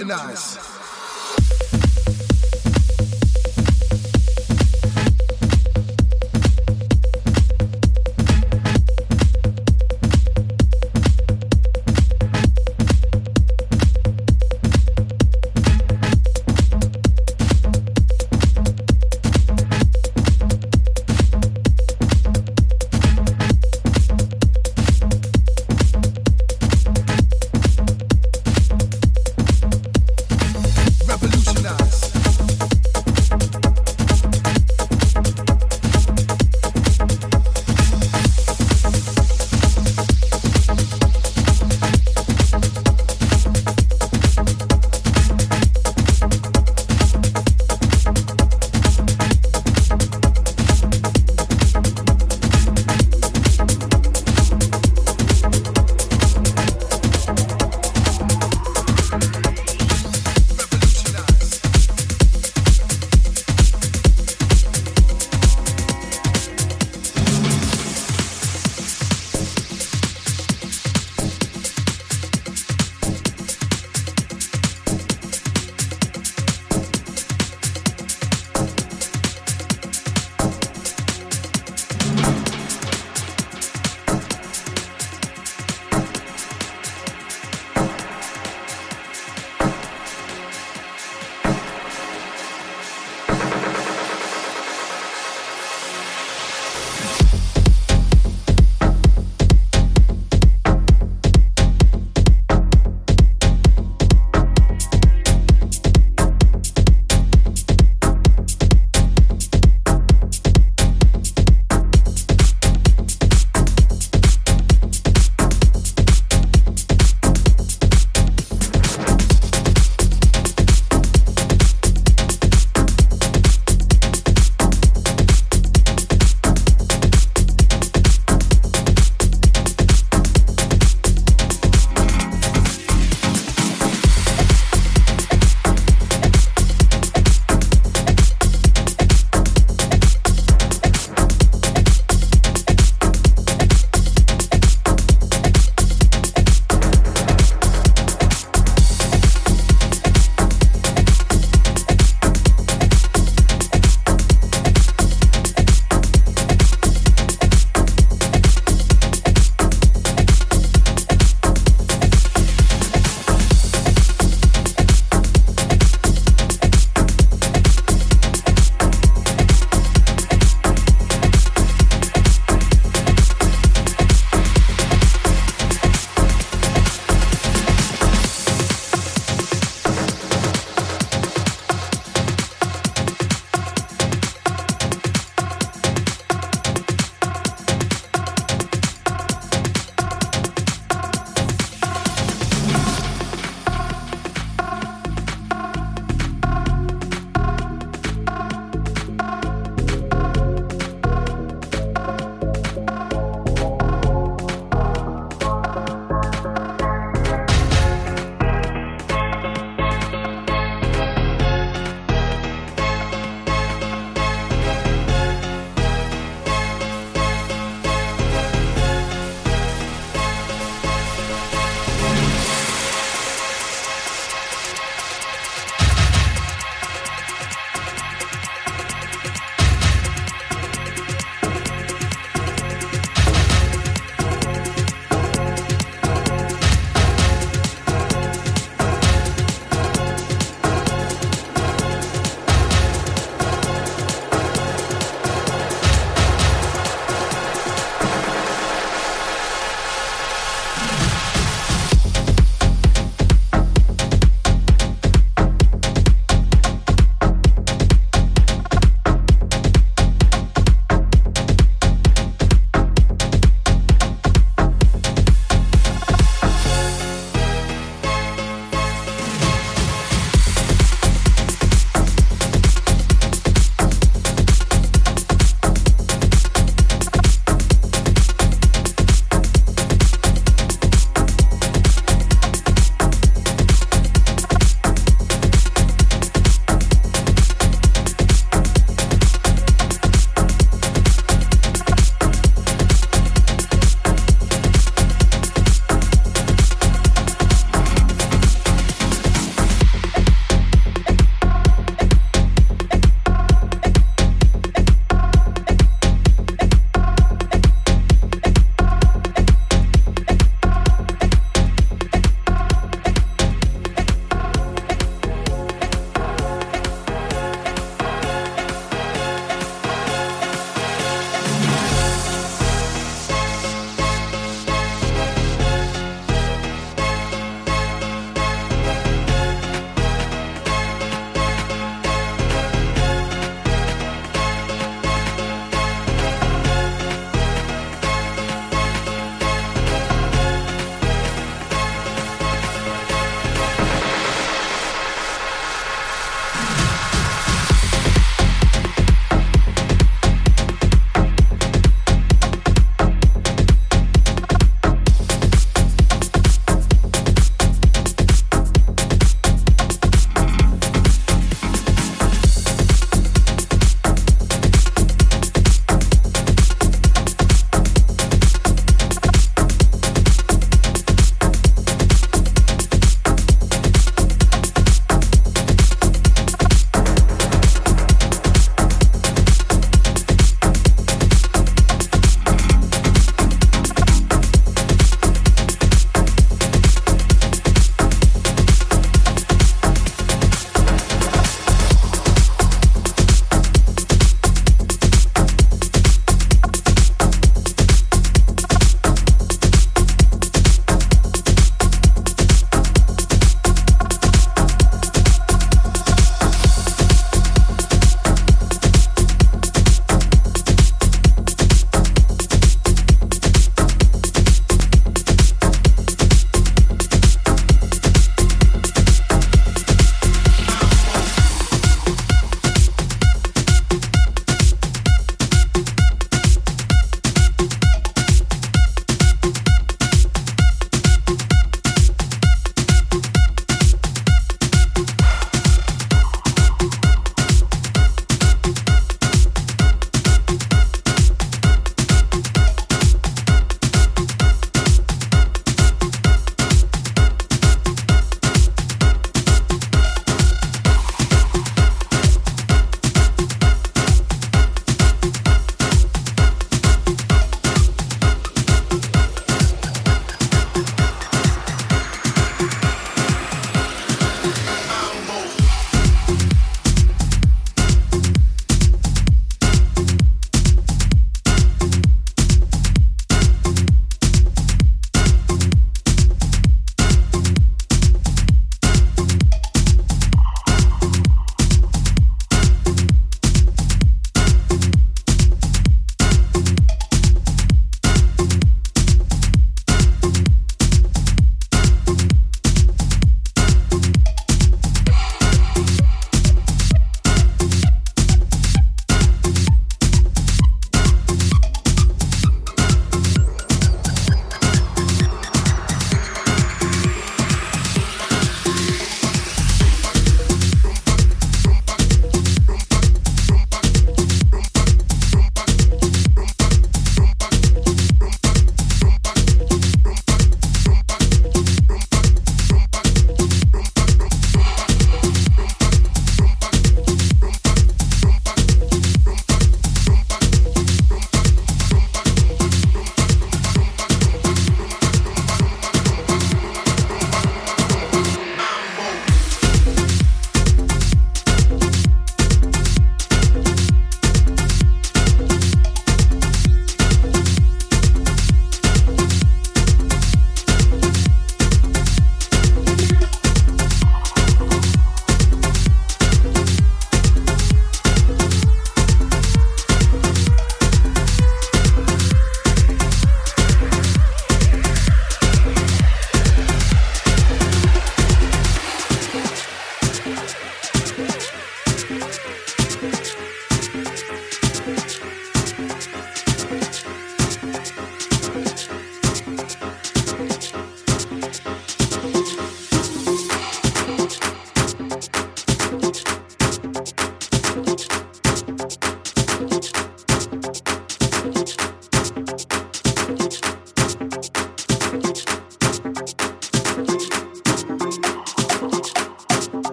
revolutionize.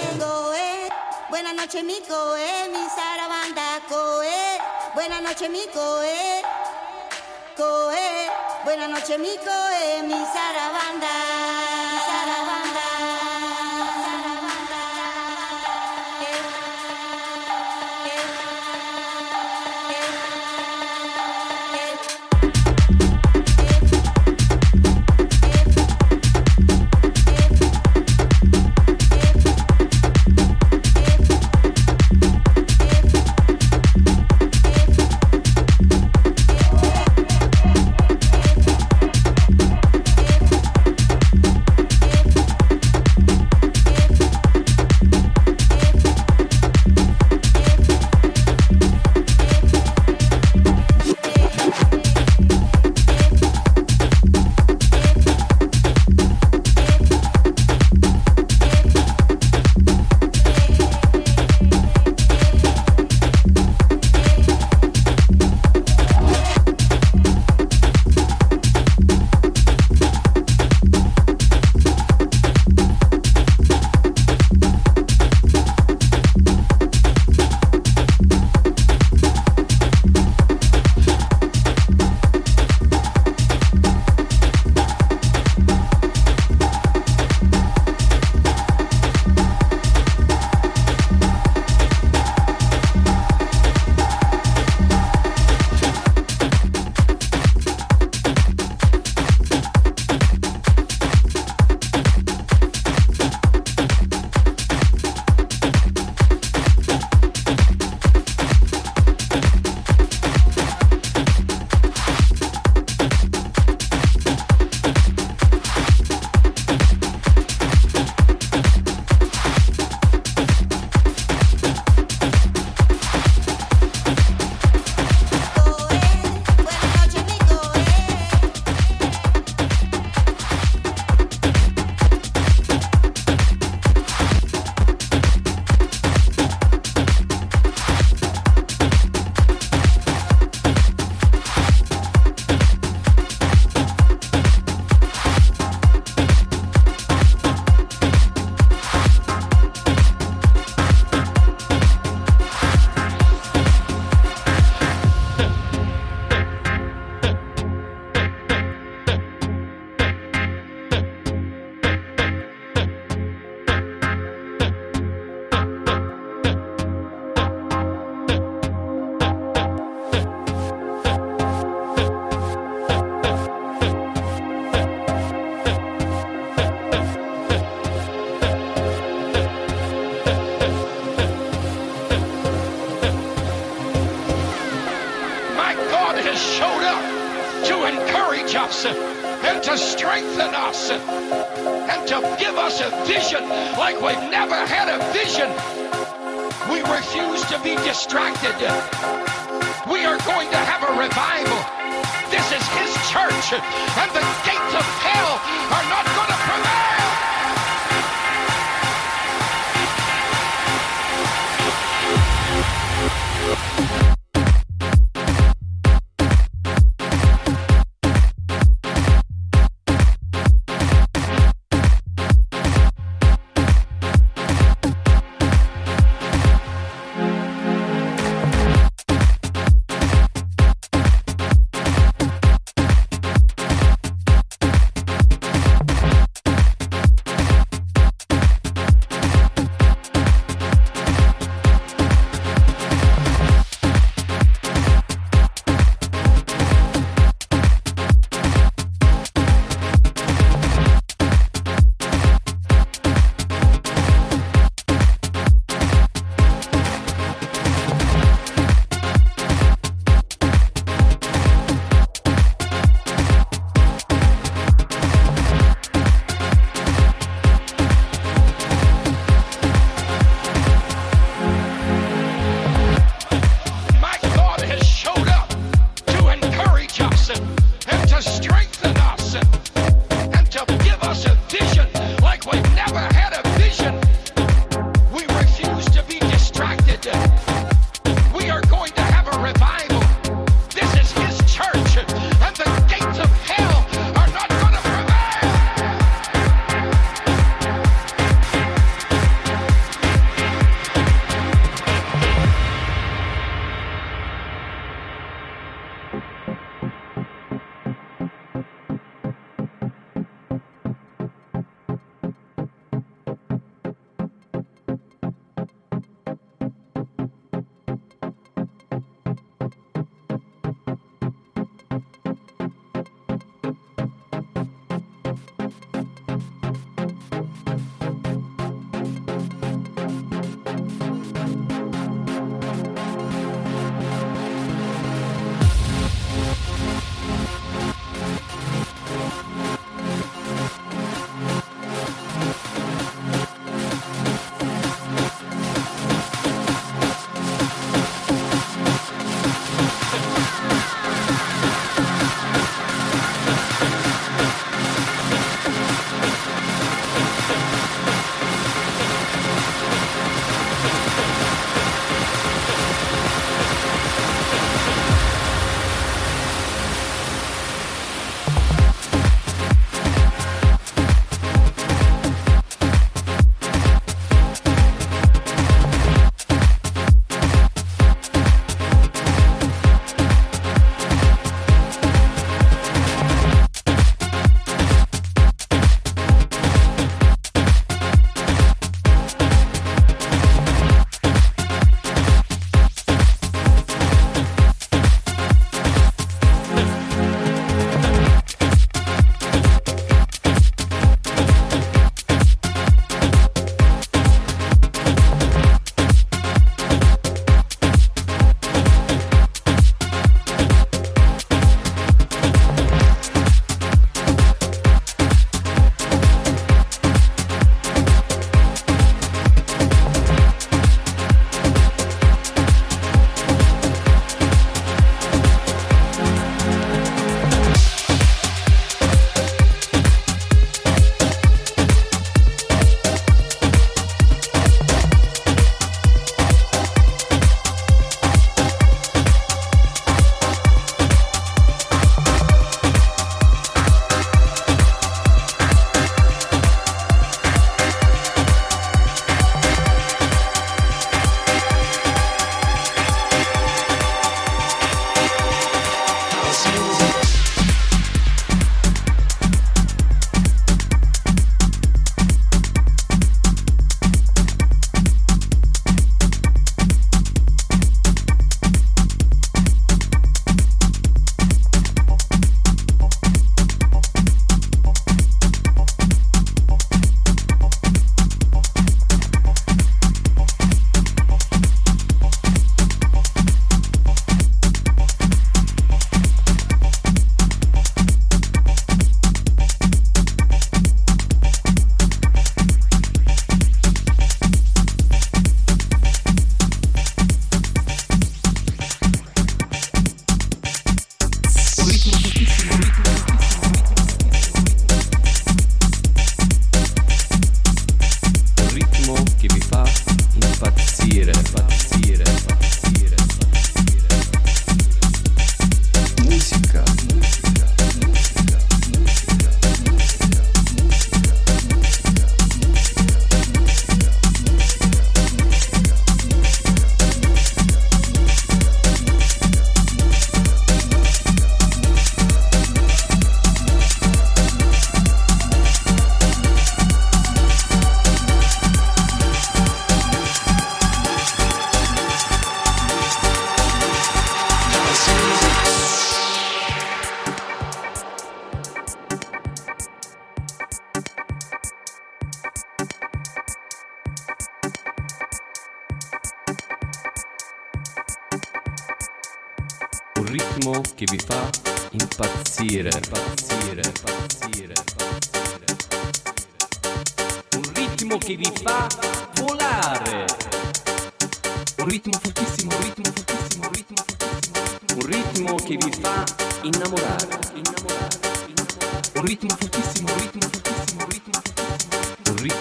Eh. Buenas noches, mi coe, eh. mi sarabanda, coe. Buenas noches, mi eh. coe, coe. Buenas noches, mi coe, mi sarabanda, sarabanda.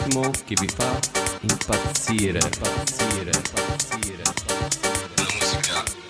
ritmo che vi fa impazzire, impazzire, impazzire. impazzire. La musica